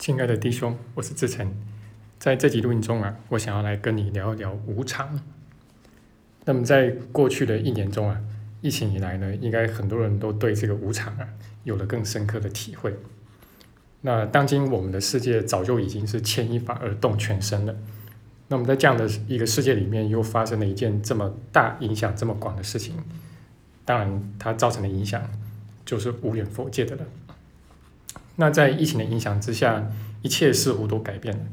亲爱的弟兄，我是志成，在这集录音中啊，我想要来跟你聊一聊无常。那么在过去的一年中啊，疫情以来呢，应该很多人都对这个无常啊有了更深刻的体会。那当今我们的世界早就已经是牵一发而动全身了。那么在这样的一个世界里面，又发生了一件这么大、影响这么广的事情，当然它造成的影响就是无远佛界的了。那在疫情的影响之下，一切似乎都改变了，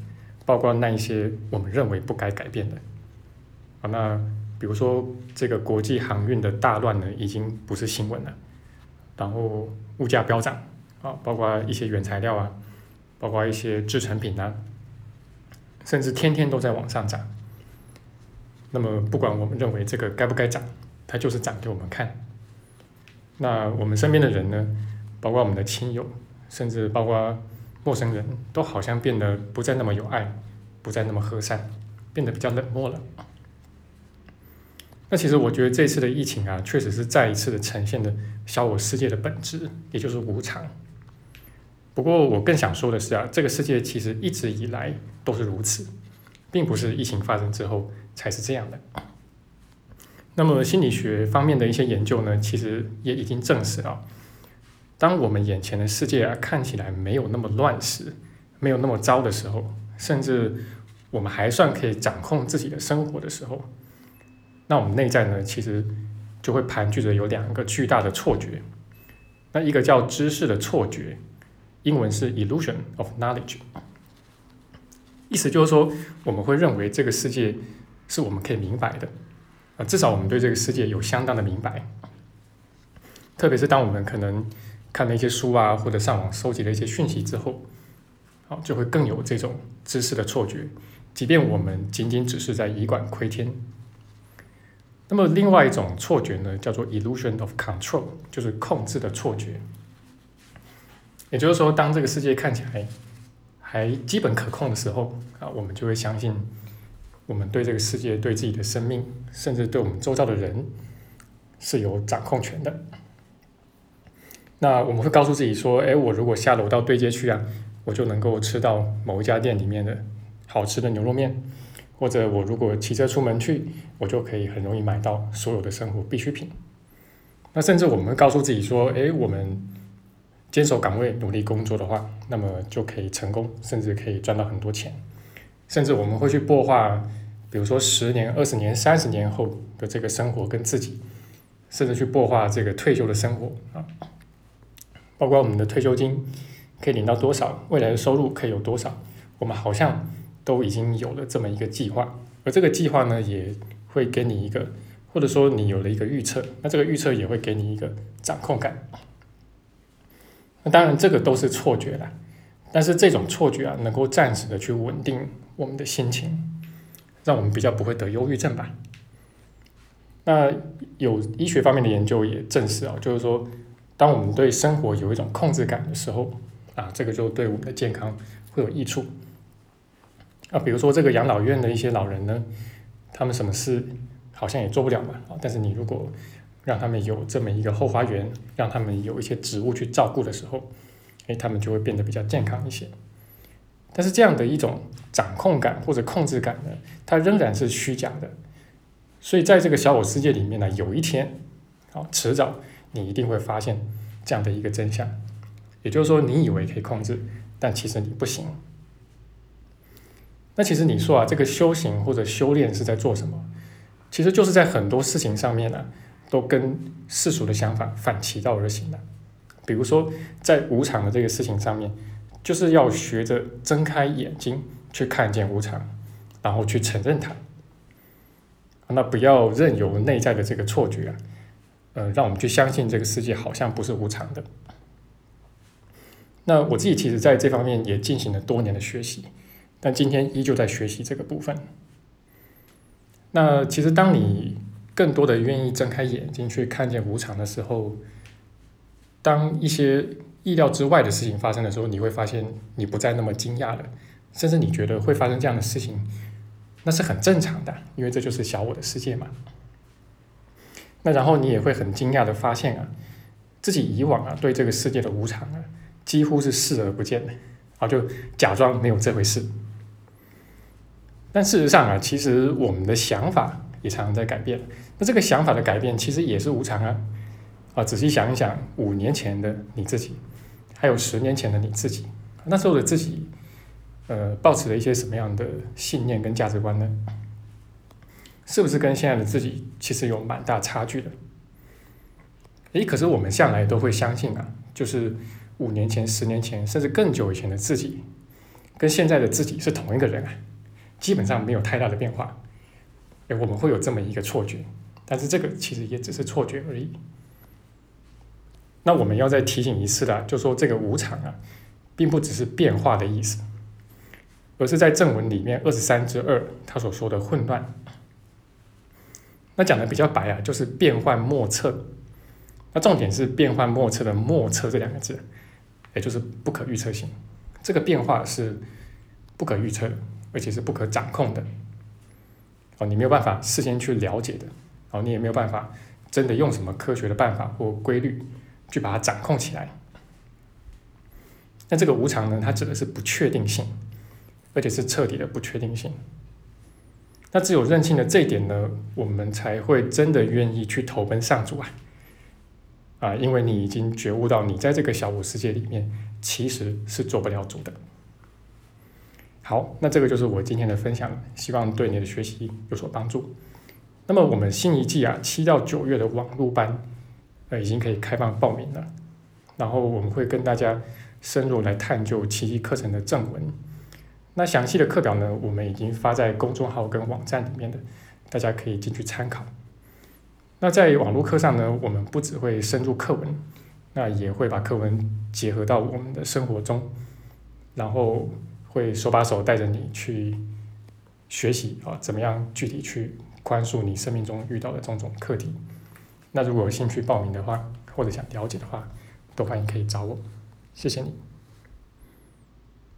包括那一些我们认为不该改变的。啊，那比如说这个国际航运的大乱呢，已经不是新闻了。然后物价飙涨，啊，包括一些原材料啊，包括一些制成品啊，甚至天天都在往上涨。那么不管我们认为这个该不该涨，它就是涨给我们看。那我们身边的人呢，包括我们的亲友。甚至包括陌生人都好像变得不再那么有爱，不再那么和善，变得比较冷漠了。那其实我觉得这次的疫情啊，确实是再一次的呈现的小我世界的本质，也就是无常。不过我更想说的是啊，这个世界其实一直以来都是如此，并不是疫情发生之后才是这样的。那么心理学方面的一些研究呢，其实也已经证实了。当我们眼前的世界啊看起来没有那么乱时，没有那么糟的时候，甚至我们还算可以掌控自己的生活的时候，那我们内在呢，其实就会盘踞着有两个巨大的错觉。那一个叫知识的错觉，英文是 illusion of knowledge，意思就是说，我们会认为这个世界是我们可以明白的，啊，至少我们对这个世界有相当的明白。特别是当我们可能看了一些书啊，或者上网收集了一些讯息之后，好，就会更有这种知识的错觉，即便我们仅仅只是在以管窥天。那么，另外一种错觉呢，叫做 illusion of control，就是控制的错觉。也就是说，当这个世界看起来还基本可控的时候，啊，我们就会相信我们对这个世界、对自己的生命，甚至对我们周遭的人是有掌控权的。那我们会告诉自己说：“哎，我如果下楼到对街去啊，我就能够吃到某一家店里面的好吃的牛肉面；或者我如果骑车出门去，我就可以很容易买到所有的生活必需品。那甚至我们会告诉自己说：哎，我们坚守岗位，努力工作的话，那么就可以成功，甚至可以赚到很多钱。甚至我们会去破化，比如说十年、二十年、三十年后的这个生活跟自己，甚至去破化这个退休的生活啊。”包括我们的退休金可以领到多少，未来的收入可以有多少，我们好像都已经有了这么一个计划，而这个计划呢，也会给你一个，或者说你有了一个预测，那这个预测也会给你一个掌控感。那当然这个都是错觉啦，但是这种错觉啊，能够暂时的去稳定我们的心情，让我们比较不会得忧郁症吧。那有医学方面的研究也证实啊，就是说。当我们对生活有一种控制感的时候，啊，这个就对我们的健康会有益处。啊，比如说这个养老院的一些老人呢，他们什么事好像也做不了嘛，啊，但是你如果让他们有这么一个后花园，让他们有一些植物去照顾的时候，哎，他们就会变得比较健康一些。但是这样的一种掌控感或者控制感呢，它仍然是虚假的。所以在这个小我世界里面呢，有一天，啊，迟早。你一定会发现这样的一个真相，也就是说，你以为可以控制，但其实你不行。那其实你说啊，这个修行或者修炼是在做什么？其实就是在很多事情上面呢，都跟世俗的想法反其道而行的。比如说，在无常的这个事情上面，就是要学着睁开眼睛去看见无常，然后去承认它。那不要任由内在的这个错觉啊。呃，让我们去相信这个世界好像不是无常的。那我自己其实在这方面也进行了多年的学习，但今天依旧在学习这个部分。那其实当你更多的愿意睁开眼睛去看见无常的时候，当一些意料之外的事情发生的时候，你会发现你不再那么惊讶了，甚至你觉得会发生这样的事情，那是很正常的，因为这就是小我的世界嘛。那然后你也会很惊讶的发现啊，自己以往啊对这个世界的无常啊几乎是视而不见的啊，就假装没有这回事。但事实上啊，其实我们的想法也常常在改变。那这个想法的改变，其实也是无常啊。啊，仔细想一想，五年前的你自己，还有十年前的你自己，那时候的自己，呃，抱持了一些什么样的信念跟价值观呢？是不是跟现在的自己其实有蛮大差距的？诶，可是我们向来都会相信啊，就是五年前、十年前，甚至更久以前的自己，跟现在的自己是同一个人啊，基本上没有太大的变化。诶，我们会有这么一个错觉，但是这个其实也只是错觉而已。那我们要再提醒一次的，就说这个无常啊，并不只是变化的意思，而是在正文里面二十三之二他所说的混乱。那讲的比较白啊，就是变幻莫测。那重点是变幻莫测的“莫测”这两个字，也就是不可预测性。这个变化是不可预测的，而且是不可掌控的。哦，你没有办法事先去了解的。哦，你也没有办法真的用什么科学的办法或规律。去把它掌控起来。那这个无常呢？它指的是不确定性，而且是彻底的不确定性。那只有认清了这一点呢，我们才会真的愿意去投奔上主啊！啊，因为你已经觉悟到，你在这个小五世界里面其实是做不了主的。好，那这个就是我今天的分享，希望对你的学习有所帮助。那么我们新一季啊，七到九月的网络班。呃，已经可以开放报名了，然后我们会跟大家深入来探究奇迹课程的正文。那详细的课表呢，我们已经发在公众号跟网站里面的，大家可以进去参考。那在网络课上呢，我们不只会深入课文，那也会把课文结合到我们的生活中，然后会手把手带着你去学习啊，怎么样具体去宽恕你生命中遇到的种种课题。那如果有兴趣报名的话，或者想了解的话，都欢迎可以找我，谢谢你。